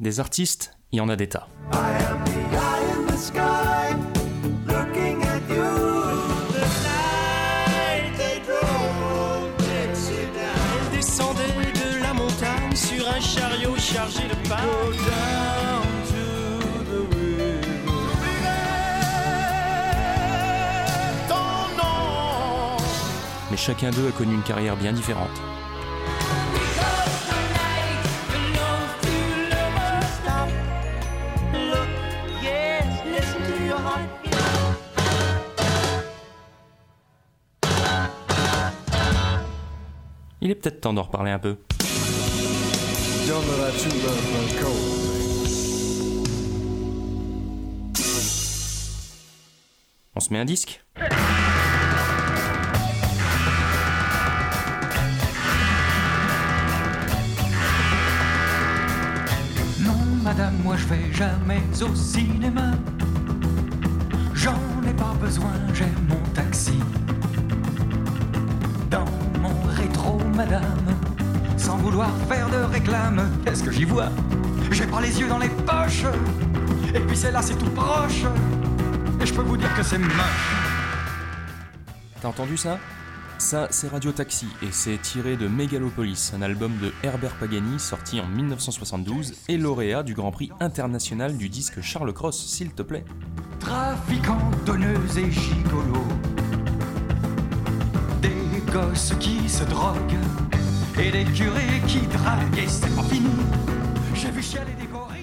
Des artistes, il y en a des tas. de la montagne sur un chariot chargé de Mais chacun d'eux a connu une carrière bien différente. Il est peut-être temps d'en reparler un peu. On se met un disque Non, madame, moi je vais jamais au cinéma. J'en ai pas besoin, j'ai mon taxi. Madame, sans vouloir faire de réclame, qu'est-ce que j'y vois? J'ai pas les yeux dans les poches. Et puis c'est là, c'est tout proche. Et je peux vous dire que c'est moche. T'as entendu ça? Ça, c'est Radio Taxi et c'est tiré de Megalopolis, un album de Herbert Pagani sorti en 1972 et lauréat du Grand Prix international du disque Charles Cross, s'il te plaît. Trafiquants, donneuses et gigolos.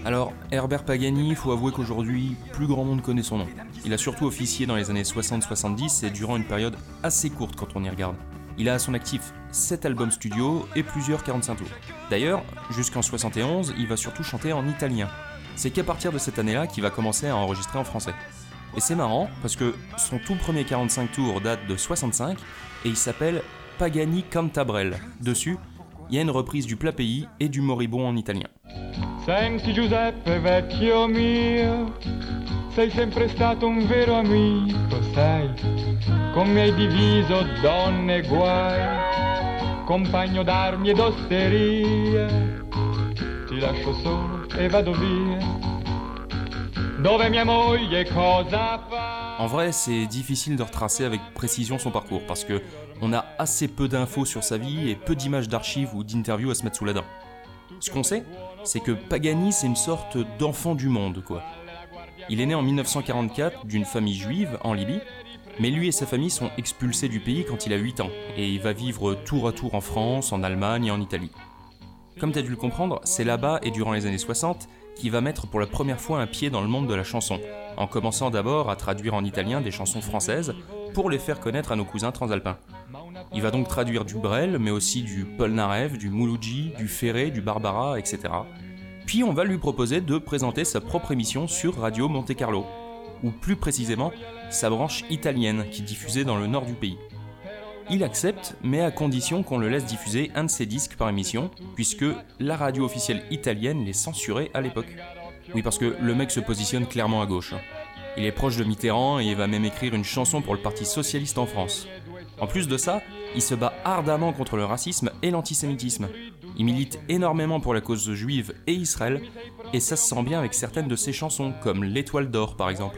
Alors, Herbert Pagani, faut avouer qu'aujourd'hui, plus grand monde connaît son nom. Il a surtout officié dans les années 60-70 et durant une période assez courte quand on y regarde. Il a à son actif 7 albums studio et plusieurs 45 tours. D'ailleurs, jusqu'en 71, il va surtout chanter en italien. C'est qu'à partir de cette année-là qu'il va commencer à enregistrer en français. Et c'est marrant parce que son tout premier 45 tours date de 65 et il s'appelle Pagani Cantabrelle. Dessus, il y a une reprise du plat pays et du moribond en italien. Senti Giuseppe vecchio mio, sei sempre stato un vero amico, sai, con me hai diviso donne e guai, compagno d'armi ed osteria, ti lascio solo e vado via, En vrai, c'est difficile de retracer avec précision son parcours parce que on a assez peu d'infos sur sa vie et peu d'images d'archives ou d'interviews à se mettre sous la dent. Ce qu'on sait, c'est que Pagani, c'est une sorte d'enfant du monde, quoi. Il est né en 1944 d'une famille juive en Libye, mais lui et sa famille sont expulsés du pays quand il a 8 ans, et il va vivre tour à tour en France, en Allemagne et en Italie. Comme tu as dû le comprendre, c'est là-bas et durant les années 60 qu'il va mettre pour la première fois un pied dans le monde de la chanson, en commençant d'abord à traduire en italien des chansons françaises pour les faire connaître à nos cousins transalpins. Il va donc traduire du Brel, mais aussi du Polnareff, du Mouloudji, du Ferré, du Barbara, etc. Puis on va lui proposer de présenter sa propre émission sur Radio Monte Carlo, ou plus précisément sa branche italienne qui diffusait dans le nord du pays. Il accepte, mais à condition qu'on le laisse diffuser un de ses disques par émission, puisque la radio officielle italienne les censurait à l'époque. Oui, parce que le mec se positionne clairement à gauche. Il est proche de Mitterrand et va même écrire une chanson pour le Parti Socialiste en France. En plus de ça, il se bat ardemment contre le racisme et l'antisémitisme. Il milite énormément pour la cause juive et Israël, et ça se sent bien avec certaines de ses chansons, comme L'Étoile d'Or par exemple.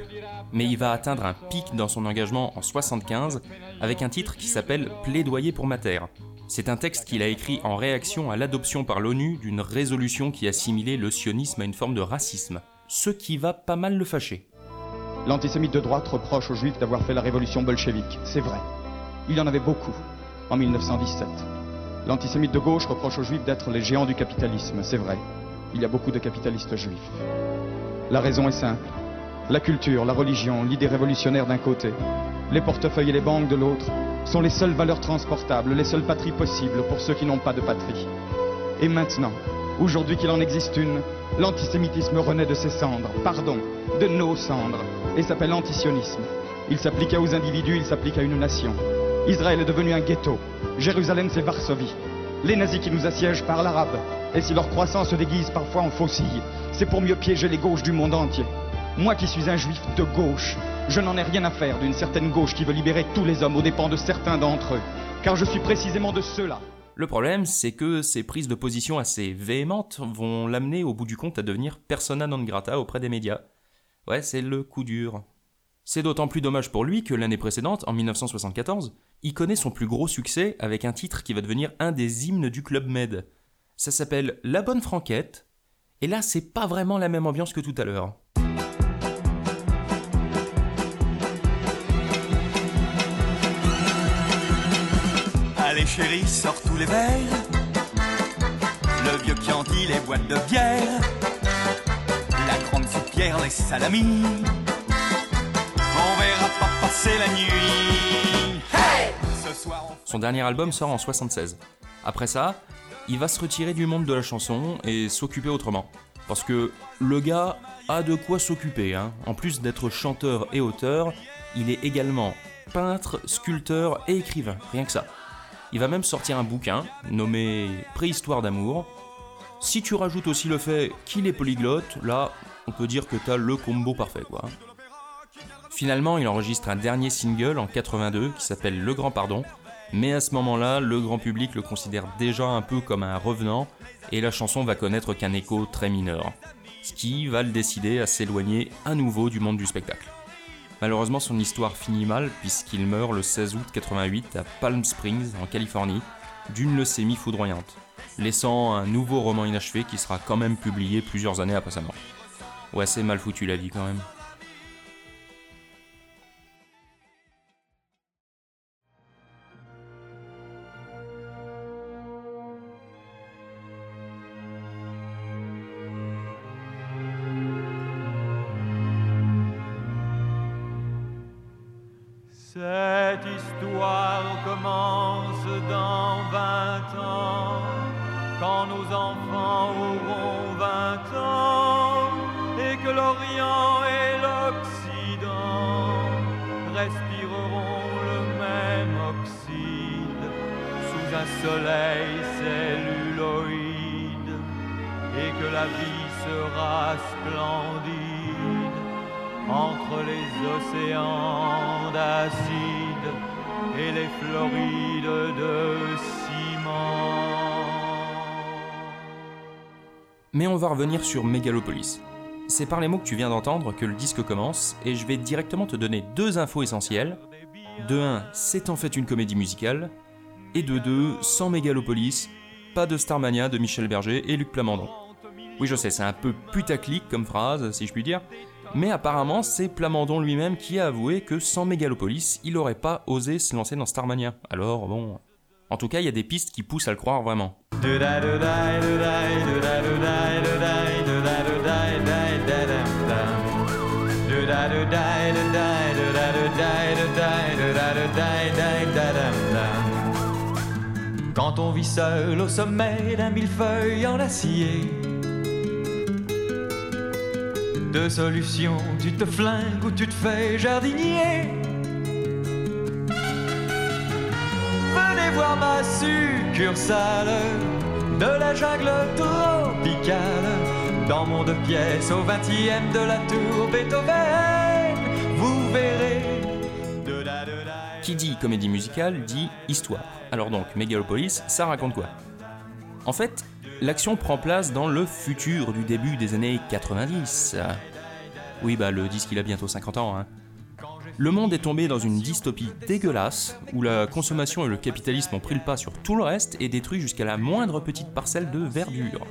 Mais il va atteindre un pic dans son engagement en 75 avec un titre qui s'appelle Plaidoyer pour ma terre. C'est un texte qu'il a écrit en réaction à l'adoption par l'ONU d'une résolution qui assimilait le sionisme à une forme de racisme, ce qui va pas mal le fâcher. L'antisémite de droite reproche aux juifs d'avoir fait la révolution bolchevique. C'est vrai. Il y en avait beaucoup en 1917. L'antisémite de gauche reproche aux juifs d'être les géants du capitalisme. C'est vrai. Il y a beaucoup de capitalistes juifs. La raison est simple. La culture, la religion, l'idée révolutionnaire d'un côté, les portefeuilles et les banques de l'autre, sont les seules valeurs transportables, les seules patries possibles pour ceux qui n'ont pas de patrie. Et maintenant, aujourd'hui qu'il en existe une, l'antisémitisme renaît de ses cendres, pardon, de nos cendres, et s'appelle antisionisme. Il s'applique aux individus, il s'applique à une nation. Israël est devenu un ghetto. Jérusalem, c'est Varsovie. Les nazis qui nous assiègent parlent arabe. Et si leur croissance se déguise parfois en faucille, c'est pour mieux piéger les gauches du monde entier. Moi qui suis un juif de gauche, je n'en ai rien à faire d'une certaine gauche qui veut libérer tous les hommes aux dépens de certains d'entre eux. Car je suis précisément de ceux-là. Le problème, c'est que ces prises de position assez véhémentes vont l'amener au bout du compte à devenir persona non grata auprès des médias. Ouais, c'est le coup dur. C'est d'autant plus dommage pour lui que l'année précédente, en 1974, il connaît son plus gros succès avec un titre qui va devenir un des hymnes du Club Med. Ça s'appelle La Bonne Franquette, et là c'est pas vraiment la même ambiance que tout à l'heure. Allez chérie, sors tous les verres. Le vieux Chianti, les boîtes de bière. La grande soupière, les salamis. On verra pas passer la nuit. Hey Ce soir, on Son dernier album sort en 76. Après ça, il va se retirer du monde de la chanson et s'occuper autrement. Parce que le gars a de quoi s'occuper. hein. En plus d'être chanteur et auteur, il est également peintre, sculpteur et écrivain. Rien que ça. Il va même sortir un bouquin nommé Préhistoire d'amour. Si tu rajoutes aussi le fait qu'il est polyglotte, là, on peut dire que t'as le combo parfait, quoi. Finalement, il enregistre un dernier single en 82 qui s'appelle Le Grand Pardon, mais à ce moment-là, le grand public le considère déjà un peu comme un revenant et la chanson va connaître qu'un écho très mineur, ce qui va le décider à s'éloigner à nouveau du monde du spectacle. Malheureusement, son histoire finit mal puisqu'il meurt le 16 août 88 à Palm Springs, en Californie, d'une leucémie foudroyante, laissant un nouveau roman inachevé qui sera quand même publié plusieurs années après sa mort. Ouais, c'est mal foutu la vie quand même. Un soleil celluloïde, et que la vie sera splendide entre les océans d'acide et les Florides de ciment. Mais on va revenir sur Megalopolis. C'est par les mots que tu viens d'entendre que le disque commence, et je vais directement te donner deux infos essentielles. De 1, c'est en fait une comédie musicale, et de 2, sans Megalopolis, pas de Starmania de Michel Berger et Luc Plamondon. Oui, je sais, c'est un peu putaclic comme phrase, si je puis dire, mais apparemment, c'est Plamondon lui-même qui a avoué que sans Megalopolis, il aurait pas osé se lancer dans Starmania. Alors, bon. En tout cas, il y a des pistes qui poussent à le croire vraiment. Seul au sommet d'un millefeuille en acier, deux solutions, tu te flingues ou tu te fais jardinier. Venez voir ma succursale de la jungle tropicale. Dans mon deux pièces au 20e de la tour Beethoven, vous verrez. Qui dit comédie musicale dit histoire. Alors donc, Megalopolis, ça raconte quoi? En fait, l'action prend place dans le futur du début des années 90. Oui, bah le disque il a bientôt 50 ans. Hein. Le monde est tombé dans une dystopie dégueulasse, où la consommation et le capitalisme ont pris le pas sur tout le reste et détruit jusqu'à la moindre petite parcelle de verdure.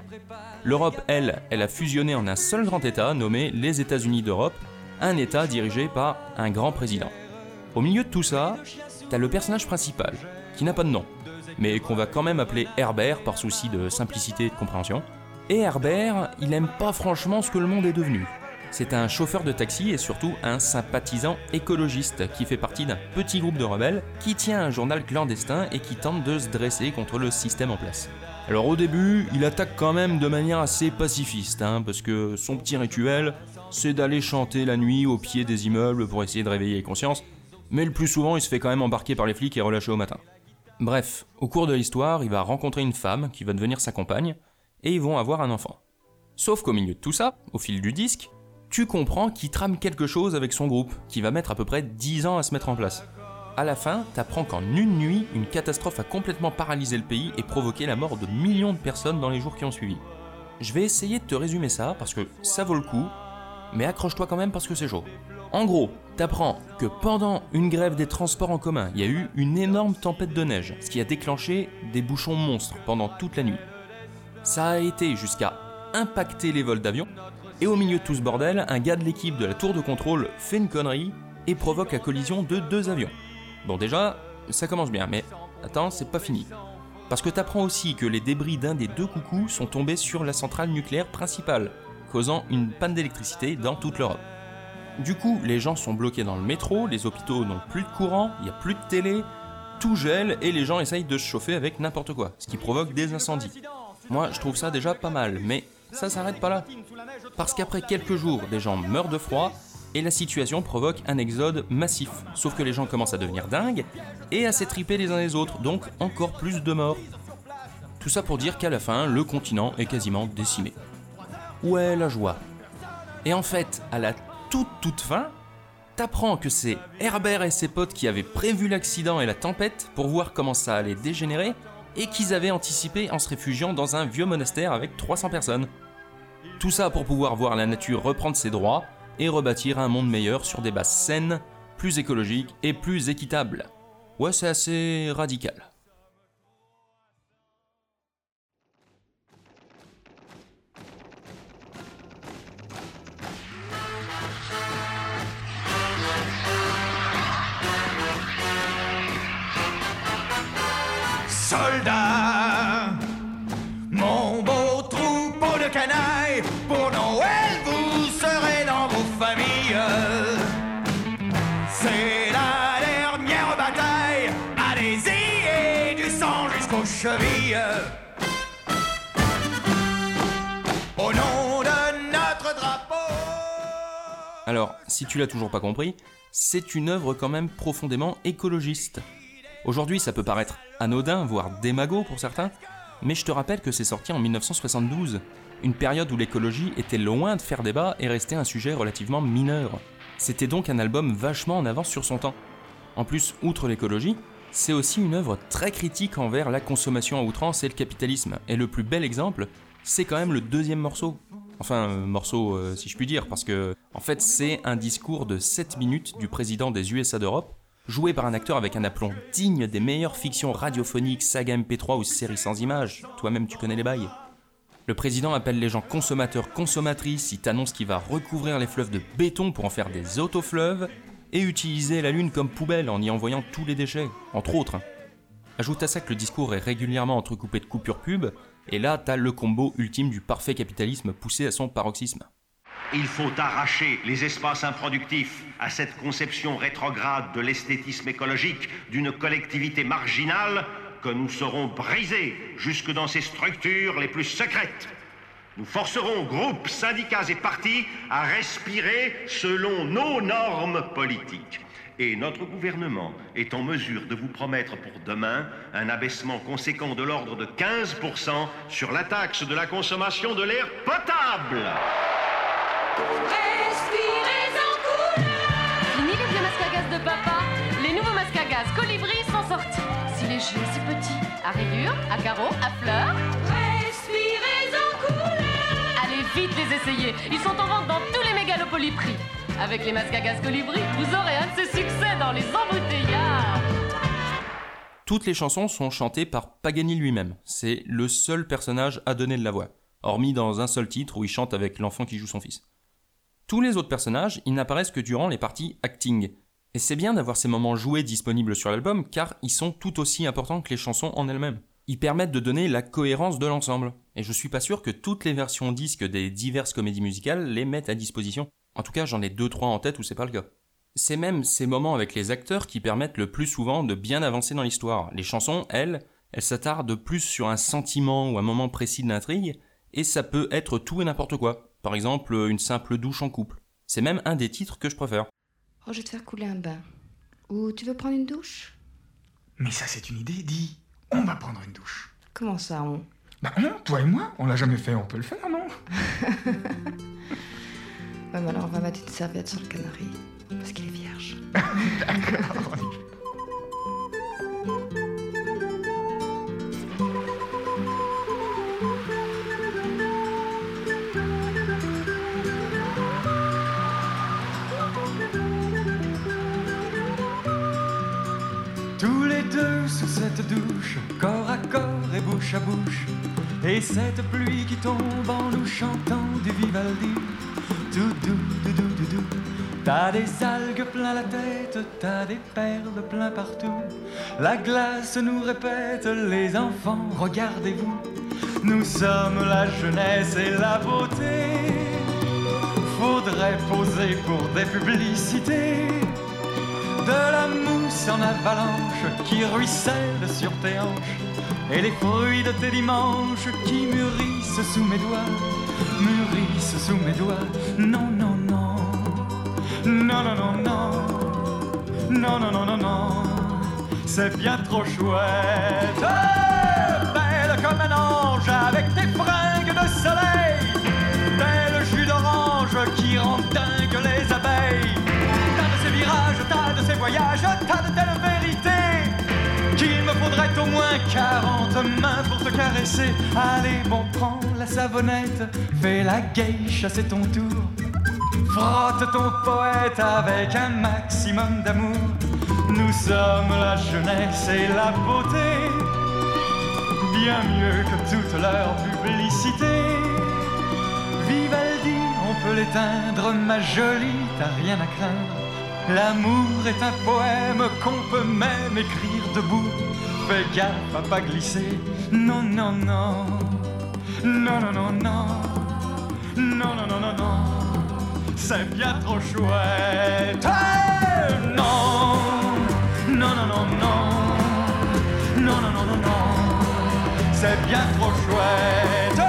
L'Europe, elle, elle a fusionné en un seul grand État nommé les États-Unis d'Europe, un État dirigé par un grand président. Au milieu de tout ça, t'as le personnage principal, qui n'a pas de nom, mais qu'on va quand même appeler Herbert par souci de simplicité et de compréhension. Et Herbert, il aime pas franchement ce que le monde est devenu. C'est un chauffeur de taxi et surtout un sympathisant écologiste qui fait partie d'un petit groupe de rebelles qui tient un journal clandestin et qui tente de se dresser contre le système en place. Alors au début, il attaque quand même de manière assez pacifiste, hein, parce que son petit rituel, c'est d'aller chanter la nuit au pied des immeubles pour essayer de réveiller les consciences, mais le plus souvent il se fait quand même embarquer par les flics et relâcher au matin. Bref, au cours de l'histoire, il va rencontrer une femme qui va devenir sa compagne, et ils vont avoir un enfant. Sauf qu'au milieu de tout ça, au fil du disque, tu comprends qu'il trame quelque chose avec son groupe, qui va mettre à peu près 10 ans à se mettre en place. à la fin, t'apprends qu'en une nuit, une catastrophe a complètement paralysé le pays et provoqué la mort de millions de personnes dans les jours qui ont suivi. Je vais essayer de te résumer ça parce que ça vaut le coup, mais accroche-toi quand même parce que c'est chaud. En gros, t'apprends que pendant une grève des transports en commun, il y a eu une énorme tempête de neige, ce qui a déclenché des bouchons monstres pendant toute la nuit. Ça a été jusqu'à impacter les vols d'avion, et au milieu de tout ce bordel, un gars de l'équipe de la tour de contrôle fait une connerie et provoque la collision de deux avions. Bon déjà, ça commence bien, mais attends, c'est pas fini. Parce que t'apprends aussi que les débris d'un des deux coucous sont tombés sur la centrale nucléaire principale, causant une panne d'électricité dans toute l'Europe. Du coup, les gens sont bloqués dans le métro, les hôpitaux n'ont plus de courant, il n'y a plus de télé, tout gèle et les gens essayent de se chauffer avec n'importe quoi, ce qui provoque des incendies. Moi, je trouve ça déjà pas mal, mais ça s'arrête pas là. Parce qu'après quelques jours, des gens meurent de froid et la situation provoque un exode massif. Sauf que les gens commencent à devenir dingues et à s'étriper les uns les autres, donc encore plus de morts. Tout ça pour dire qu'à la fin, le continent est quasiment décimé. Ouais, la joie? Et en fait, à la toute toute fin, t'apprends que c'est Herbert et ses potes qui avaient prévu l'accident et la tempête pour voir comment ça allait dégénérer et qu'ils avaient anticipé en se réfugiant dans un vieux monastère avec 300 personnes. Tout ça pour pouvoir voir la nature reprendre ses droits et rebâtir un monde meilleur sur des bases saines, plus écologiques et plus équitables. Ouais, c'est assez radical. Au nom de notre drapeau. Alors, si tu l'as toujours pas compris, c'est une œuvre quand même profondément écologiste. Aujourd'hui, ça peut paraître anodin, voire démago pour certains, mais je te rappelle que c'est sorti en 1972, une période où l'écologie était loin de faire débat et restait un sujet relativement mineur. C'était donc un album vachement en avance sur son temps. En plus, outre l'écologie, c'est aussi une œuvre très critique envers la consommation à outrance et le capitalisme. Et le plus bel exemple, c'est quand même le deuxième morceau. Enfin, euh, morceau euh, si je puis dire, parce que en fait c'est un discours de 7 minutes du président des USA d'Europe, joué par un acteur avec un aplomb digne des meilleures fictions radiophoniques, saga MP3 ou séries sans images. Toi-même tu connais les bails. Le président appelle les gens consommateurs consommatrices, il t'annonce qu'il va recouvrir les fleuves de béton pour en faire des autofleuves, et utiliser la Lune comme poubelle en y envoyant tous les déchets, entre autres. Ajoute à ça que le discours est régulièrement entrecoupé de coupures pub, et là t'as le combo ultime du parfait capitalisme poussé à son paroxysme. Il faut arracher les espaces improductifs à cette conception rétrograde de l'esthétisme écologique d'une collectivité marginale que nous saurons briser jusque dans ses structures les plus secrètes. Nous forcerons groupes, syndicats et partis à respirer selon nos normes politiques. Et notre gouvernement est en mesure de vous promettre pour demain un abaissement conséquent de l'ordre de 15% sur la taxe de la consommation de l'air potable. Respirez en couleur Fini les vieux masques à gaz de papa Les nouveaux masques à gaz colibri sont sortis. Si légers, si petits, à rayures, à carreaux, à fleurs. Les Ils sont en vente dans tous les mégalopolis prix. Avec les masques à gaz colibri, vous aurez un succès dans les embouteillages Toutes les chansons sont chantées par Paganini lui-même. C'est le seul personnage à donner de la voix, hormis dans un seul titre où il chante avec l'enfant qui joue son fils. Tous les autres personnages, ils n'apparaissent que durant les parties acting. Et c'est bien d'avoir ces moments joués disponibles sur l'album car ils sont tout aussi importants que les chansons en elles-mêmes. Ils permettent de donner la cohérence de l'ensemble. Et je suis pas sûr que toutes les versions disques des diverses comédies musicales les mettent à disposition. En tout cas, j'en ai deux trois en tête où c'est pas le cas. C'est même ces moments avec les acteurs qui permettent le plus souvent de bien avancer dans l'histoire. Les chansons, elles, elles s'attardent plus sur un sentiment ou un moment précis de l'intrigue, et ça peut être tout et n'importe quoi. Par exemple, une simple douche en couple. C'est même un des titres que je préfère. Oh, je vais te faire couler un bain. Ou tu veux prendre une douche? Mais ça, c'est une idée, dis. On va prendre une douche. Comment ça, on? Bah non, toi et moi, on l'a jamais fait, on peut le faire, non Ouais, mais alors on va mettre une serviette sur le canari. Parce qu'il est vierge. D'accord. Sous cette douche, corps à corps et bouche à bouche. Et cette pluie qui tombe en nous chantant du Vivaldi. Tout doux, doux, doux, doux, doux. T'as des algues plein la tête, t'as des perles plein partout. La glace nous répète, les enfants, regardez-vous. Nous sommes la jeunesse et la beauté. Faudrait poser pour des publicités. De la mousse en avalanche qui ruisselle sur tes hanches. Et les fruits de tes dimanches qui mûrissent sous mes doigts. Mûrissent sous mes doigts. Non, non, non. Non, non, non, non. Non, non, non, non, non. C'est bien trop chouette. Belle comme un ange avec tes fringues de soleil. Voyages, t'as de telles vérités. Qu'il me faudrait au moins 40 mains pour te caresser. Allez, bon, prends la savonnette, fais la geisha, c'est ton tour. Frotte ton poète avec un maximum d'amour. Nous sommes la jeunesse et la beauté, bien mieux que toute leur publicité. Vivaldi, on peut l'éteindre, ma jolie, t'as rien à craindre. L'amour est un poème qu'on peut même écrire debout. Fais gaffe à pas glisser. Non, non, non. Non, non, non, non. Non, non, non, non, non. C'est bien trop chouette. Non. Non, non, non, non. Non, non, non, non, non. C'est bien trop chouette.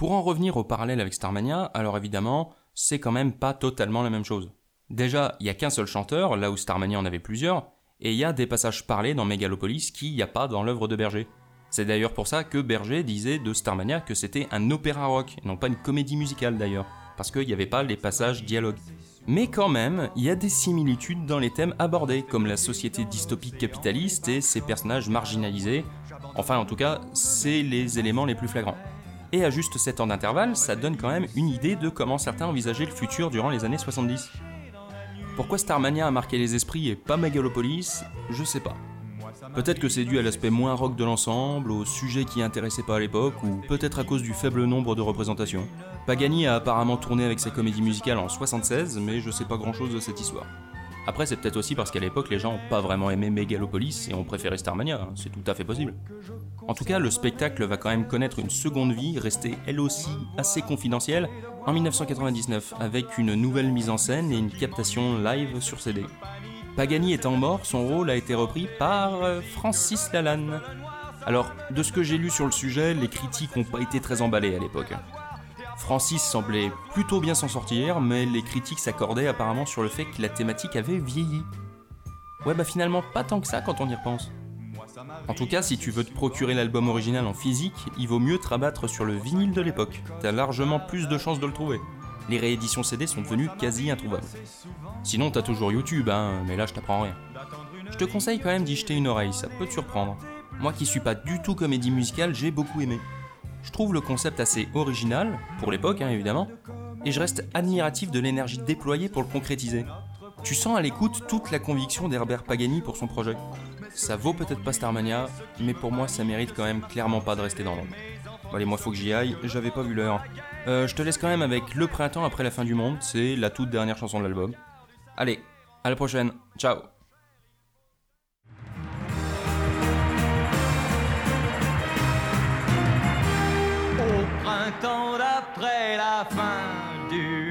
Pour en revenir au parallèle avec Starmania, alors évidemment, c'est quand même pas totalement la même chose. Déjà, il y a qu'un seul chanteur, là où Starmania en avait plusieurs, et il y a des passages parlés dans Megalopolis qu'il n'y a pas dans l'œuvre de Berger. C'est d'ailleurs pour ça que Berger disait de Starmania que c'était un opéra rock, non pas une comédie musicale d'ailleurs, parce qu'il n'y avait pas les passages dialogues. Mais quand même, il y a des similitudes dans les thèmes abordés, comme la société dystopique capitaliste et ses personnages marginalisés. Enfin, en tout cas, c'est les éléments les plus flagrants. Et à juste 7 ans d'intervalle, ça donne quand même une idée de comment certains envisageaient le futur durant les années 70. Pourquoi Starmania a marqué les esprits et pas Megalopolis Je sais pas. Peut-être que c'est dû à l'aspect moins rock de l'ensemble, au sujet qui intéressait pas à l'époque, ou peut-être à cause du faible nombre de représentations. Pagani a apparemment tourné avec sa comédie musicale en 76, mais je sais pas grand chose de cette histoire. Après, c'est peut-être aussi parce qu'à l'époque, les gens ont pas vraiment aimé Megalopolis et ont préféré Starmania, hein, c'est tout à fait possible. En tout cas, le spectacle va quand même connaître une seconde vie, restée elle aussi assez confidentielle, en 1999, avec une nouvelle mise en scène et une captation live sur CD. Pagani étant mort, son rôle a été repris par euh, Francis Lalanne. Alors, de ce que j'ai lu sur le sujet, les critiques n'ont pas été très emballées à l'époque. Francis semblait plutôt bien s'en sortir, mais les critiques s'accordaient apparemment sur le fait que la thématique avait vieilli. Ouais bah finalement pas tant que ça quand on y repense. En tout cas, si tu veux te procurer l'album original en physique, il vaut mieux te rabattre sur le vinyle de l'époque. T'as largement plus de chances de le trouver. Les rééditions CD sont devenues quasi introuvables. Sinon, t'as toujours YouTube, hein, mais là je t'apprends rien. Je te conseille quand même d'y jeter une oreille, ça peut te surprendre. Moi qui suis pas du tout comédie musicale, j'ai beaucoup aimé. Je trouve le concept assez original, pour l'époque hein, évidemment, et je reste admiratif de l'énergie déployée pour le concrétiser. Tu sens à l'écoute toute la conviction d'Herbert Pagani pour son projet. Ça vaut peut-être pas Starmania, mais pour moi ça mérite quand même clairement pas de rester dans l'ombre. Bon, allez, moi faut que j'y aille, j'avais pas vu l'heure. Euh, je te laisse quand même avec Le printemps après la fin du monde, c'est la toute dernière chanson de l'album. Allez, à la prochaine, ciao printemps d'après la fin du